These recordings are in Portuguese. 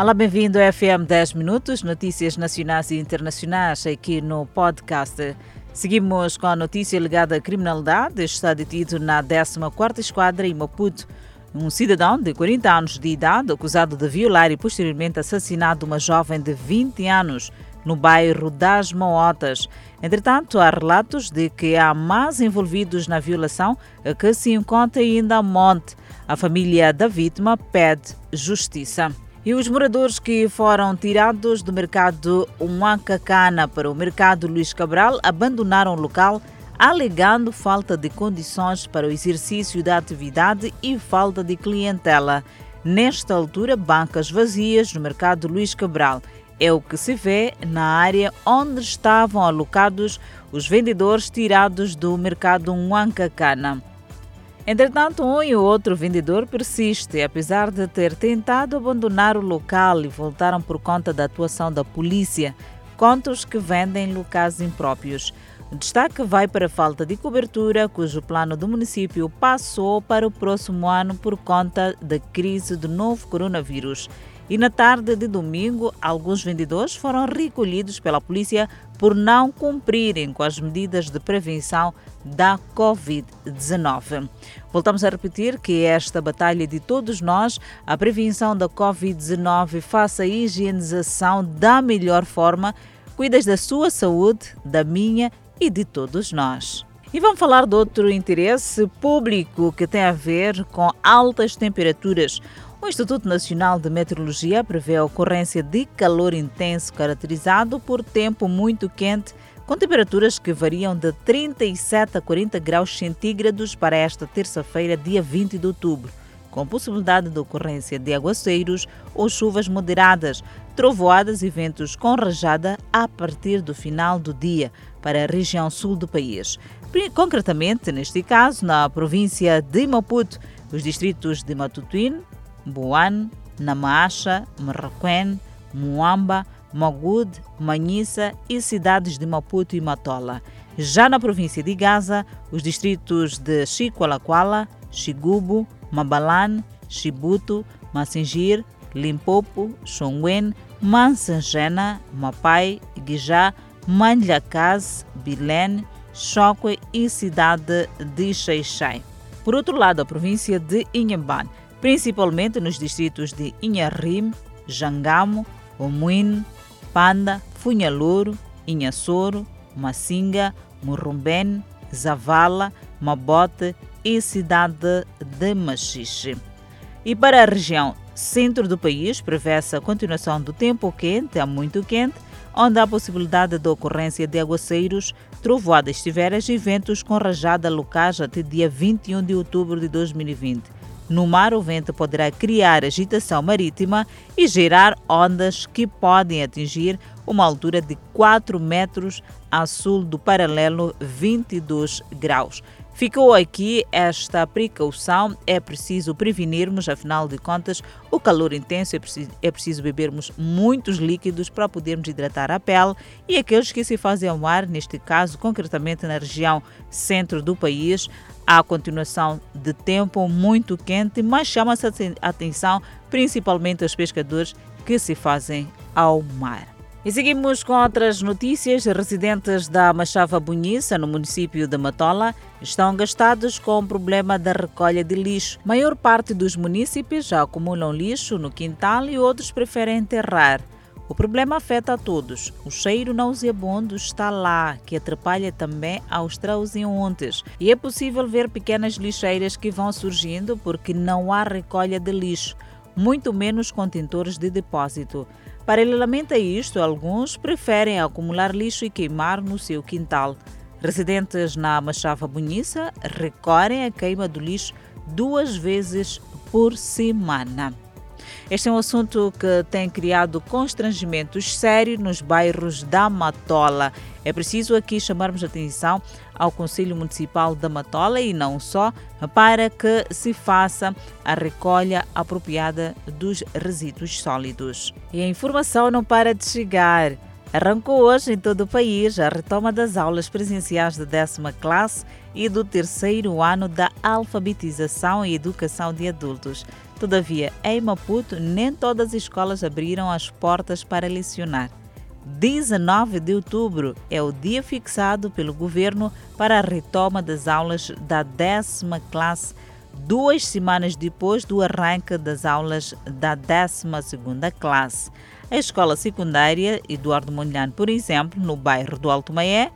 Olá, bem-vindo ao FM 10 Minutos, notícias nacionais e internacionais aqui no podcast. Seguimos com a notícia ligada à criminalidade. Está detido na 14ª Esquadra em Maputo um cidadão de 40 anos de idade acusado de violar e posteriormente assassinado uma jovem de 20 anos no bairro das Mootas. Entretanto, há relatos de que há mais envolvidos na violação que se encontra ainda a monte. A família da vítima pede justiça. E os moradores que foram tirados do mercado Huancacana para o mercado Luís Cabral abandonaram o local alegando falta de condições para o exercício da atividade e falta de clientela. Nesta altura, bancas vazias no mercado Luís Cabral. É o que se vê na área onde estavam alocados os vendedores tirados do mercado Huancacana. Entretanto, um e outro vendedor persiste, apesar de ter tentado abandonar o local e voltaram por conta da atuação da polícia contra os que vendem locais impróprios. O destaque vai para a falta de cobertura, cujo plano do município passou para o próximo ano por conta da crise do novo coronavírus. E na tarde de domingo, alguns vendedores foram recolhidos pela polícia por não cumprirem com as medidas de prevenção da Covid-19. Voltamos a repetir que esta batalha de todos nós, a prevenção da Covid-19, faça a higienização da melhor forma, cuidas da sua saúde, da minha e de todos nós. E vamos falar de outro interesse público que tem a ver com altas temperaturas. O Instituto Nacional de Meteorologia prevê a ocorrência de calor intenso caracterizado por tempo muito quente, com temperaturas que variam de 37 a 40 graus centígrados para esta terça-feira, dia 20 de outubro, com possibilidade de ocorrência de aguaceiros ou chuvas moderadas, trovoadas e ventos com rajada a partir do final do dia para a região sul do país. Concretamente, neste caso, na província de Maputo, os distritos de Matutuíne, Boan, Namacha, Marraquém, Muamba, Magud, Manhissa e cidades de Maputo e Matola. Já na província de Gaza, os distritos de Chicoalaquala, Xigubo, Mabalan, Chibuto, Massingir, Limpopo, Xongwen, Mansangena, Mapai, Guijá, Manlhacaz, Bilene, Choque e cidade de Xeixai. Por outro lado, a província de Inhamban principalmente nos distritos de Inharim, Jangamo, Omuin, Panda, Funhalouro, Inhassoro, Massinga, Murrumben, Zavala, Mabote e cidade de Machixe. E para a região centro do país, prevê-se a continuação do tempo quente a muito quente, onde há possibilidade de ocorrência de aguaceiros, trovoadas severas e ventos com rajada locais até dia 21 de outubro de 2020. No mar, o vento poderá criar agitação marítima e gerar ondas que podem atingir uma altura de 4 metros a sul do paralelo 22 graus. Ficou aqui esta precaução. É preciso prevenirmos, afinal de contas, o calor intenso. É preciso, é preciso bebermos muitos líquidos para podermos hidratar a pele e aqueles que se fazem ao mar, neste caso, concretamente na região centro do país, há continuação de tempo muito quente, mas chama-se a atenção principalmente aos pescadores que se fazem ao mar. E seguimos com outras notícias. Residentes da Machava Bonhiça, no município de Matola, estão gastados com o problema da recolha de lixo. A maior parte dos municípios já acumulam lixo no quintal e outros preferem enterrar. O problema afeta a todos. O cheiro nauseabundo está lá, que atrapalha também aos transeuntes. E é possível ver pequenas lixeiras que vão surgindo porque não há recolha de lixo, muito menos contentores de depósito. Paralelamente a isto, alguns preferem acumular lixo e queimar no seu quintal. Residentes na Machava Bonhiça recorrem à queima do lixo duas vezes por semana. Este é um assunto que tem criado constrangimentos sérios nos bairros da Matola. É preciso aqui chamarmos atenção ao Conselho Municipal da Matola e não só, para que se faça a recolha apropriada dos resíduos sólidos. E a informação não para de chegar. Arrancou hoje em todo o país a retoma das aulas presenciais da décima classe e do terceiro ano da alfabetização e educação de adultos. Todavia, em Maputo, nem todas as escolas abriram as portas para lecionar. 19 de outubro é o dia fixado pelo governo para a retoma das aulas da décima classe, duas semanas depois do arranque das aulas da décima segunda classe. A escola secundária Eduardo Mondlane, por exemplo, no bairro do Alto Maé,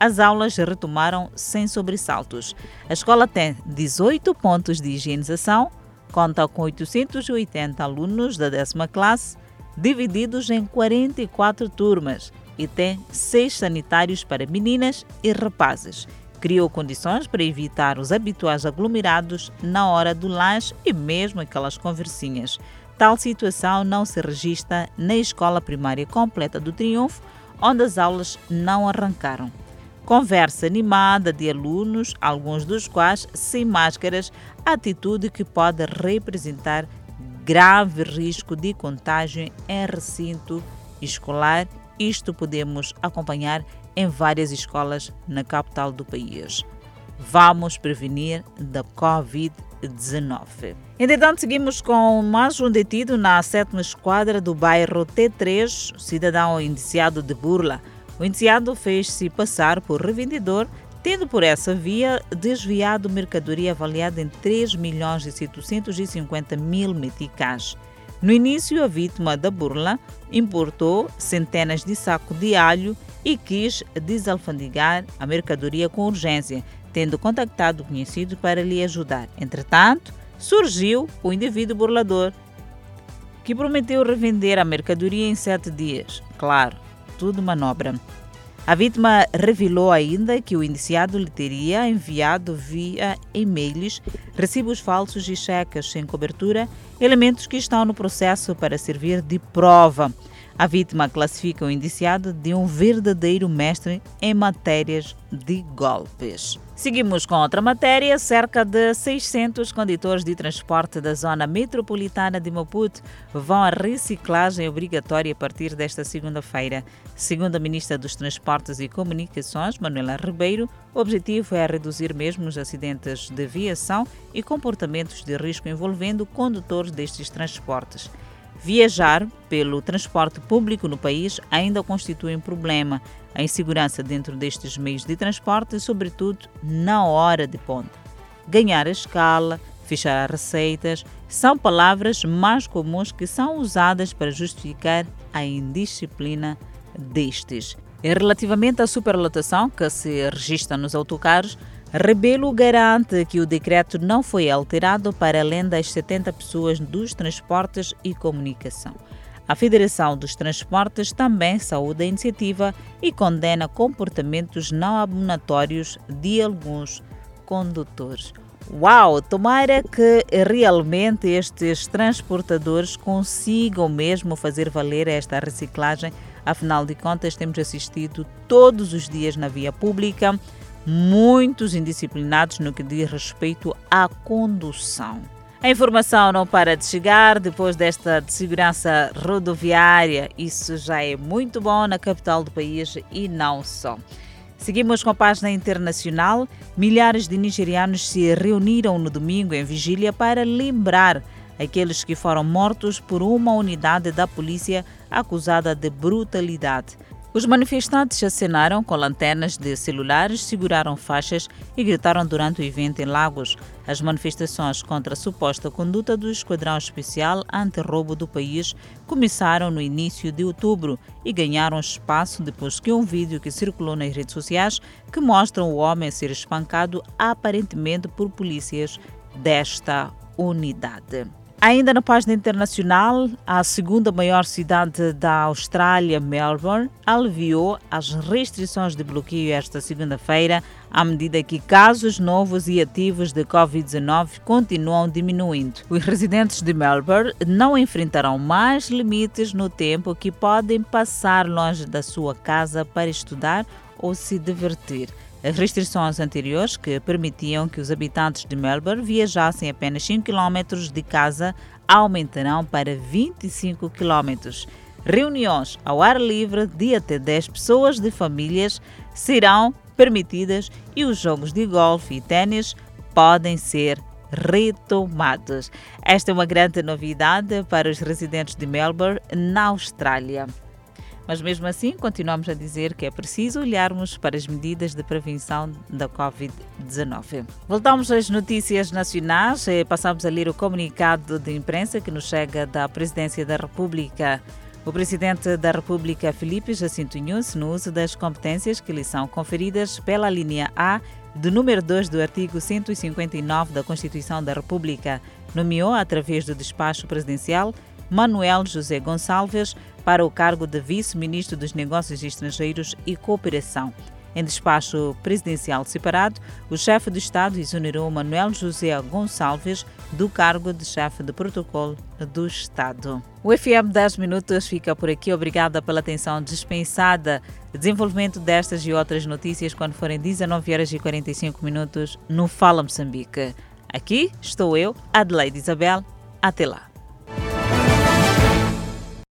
as aulas retomaram sem sobressaltos. A escola tem 18 pontos de higienização, conta com 880 alunos da décima classe, divididos em 44 turmas, e tem seis sanitários para meninas e rapazes. Criou condições para evitar os habituais aglomerados na hora do lanche e mesmo aquelas conversinhas. Tal situação não se registra na Escola Primária Completa do Triunfo, onde as aulas não arrancaram. Conversa animada de alunos, alguns dos quais sem máscaras, atitude que pode representar grave risco de contágio em recinto escolar. Isto podemos acompanhar em várias escolas na capital do país. Vamos prevenir da Covid-19. Entretanto, seguimos com mais um detido na sétima esquadra do bairro T3, cidadão indiciado de burla. O indiciado fez-se passar por revendedor, tendo por essa via desviado mercadoria avaliada em 3 milhões e 750 mil meticais. No início, a vítima da burla importou centenas de sacos de alho e quis desalfandegar a mercadoria com urgência, tendo contactado conhecido para lhe ajudar. Entretanto, surgiu o indivíduo burlador, que prometeu revender a mercadoria em sete dias. Claro, tudo manobra. A vítima revelou ainda que o indiciado lhe teria enviado via e-mails recibos falsos e cheques sem cobertura, elementos que estão no processo para servir de prova. A vítima classifica o indiciado de um verdadeiro mestre em matérias de golpes. Seguimos com outra matéria. Cerca de 600 condutores de transporte da zona metropolitana de Maputo vão à reciclagem obrigatória a partir desta segunda-feira. Segundo a Ministra dos Transportes e Comunicações, Manuela Ribeiro, o objetivo é reduzir mesmo os acidentes de viação e comportamentos de risco envolvendo condutores destes transportes. Viajar pelo transporte público no país ainda constitui um problema. A insegurança dentro destes meios de transporte, sobretudo na hora de ponte. Ganhar a escala, fechar receitas, são palavras mais comuns que são usadas para justificar a indisciplina destes. Relativamente à superlotação que se registra nos autocarros, Rebelo garante que o decreto não foi alterado para além das 70 pessoas dos transportes e comunicação. A Federação dos Transportes também saúda a iniciativa e condena comportamentos não abonatórios de alguns condutores. Uau! Tomara que realmente estes transportadores consigam mesmo fazer valer esta reciclagem. Afinal de contas, temos assistido todos os dias na via pública muitos indisciplinados no que diz respeito à condução. A informação não para de chegar depois desta de segurança rodoviária. Isso já é muito bom na capital do país e não só. Seguimos com a página internacional. Milhares de nigerianos se reuniram no domingo em vigília para lembrar aqueles que foram mortos por uma unidade da polícia acusada de brutalidade. Os manifestantes acenaram com lanternas de celulares, seguraram faixas e gritaram durante o evento em Lagos. As manifestações contra a suposta conduta do Esquadrão Especial Anti-Roubo do país começaram no início de outubro e ganharam espaço depois que um vídeo que circulou nas redes sociais que mostra o homem ser espancado aparentemente por polícias desta unidade. Ainda na página internacional, a segunda maior cidade da Austrália, Melbourne, aliviou as restrições de bloqueio esta segunda-feira, à medida que casos novos e ativos de Covid-19 continuam diminuindo. Os residentes de Melbourne não enfrentarão mais limites no tempo que podem passar longe da sua casa para estudar ou se divertir. As restrições anteriores, que permitiam que os habitantes de Melbourne viajassem apenas 5 km de casa, aumentarão para 25 km. reuniões ao ar livre de até 10 pessoas de famílias serão permitidas e os jogos de golfe e tênis podem ser retomados. Esta é uma grande novidade para os residentes de Melbourne, na Austrália. Mas mesmo assim, continuamos a dizer que é preciso olharmos para as medidas de prevenção da Covid-19. Voltamos às notícias nacionais e passamos a ler o comunicado de imprensa que nos chega da Presidência da República. O Presidente da República, Felipe Jacinto Nunes, no uso das competências que lhe são conferidas pela linha A do número 2 do artigo 159 da Constituição da República, nomeou, através do despacho presidencial, Manuel José Gonçalves para o cargo de Vice-Ministro dos Negócios Estrangeiros e Cooperação. Em despacho presidencial separado, o chefe de Estado exonerou Manuel José Gonçalves do cargo de chefe de protocolo do Estado. O FM 10 Minutos fica por aqui. Obrigada pela atenção dispensada. Desenvolvimento destas e outras notícias quando forem 19 horas e 45 minutos no Fala Moçambique. Aqui estou eu, Adelaide Isabel. Até lá.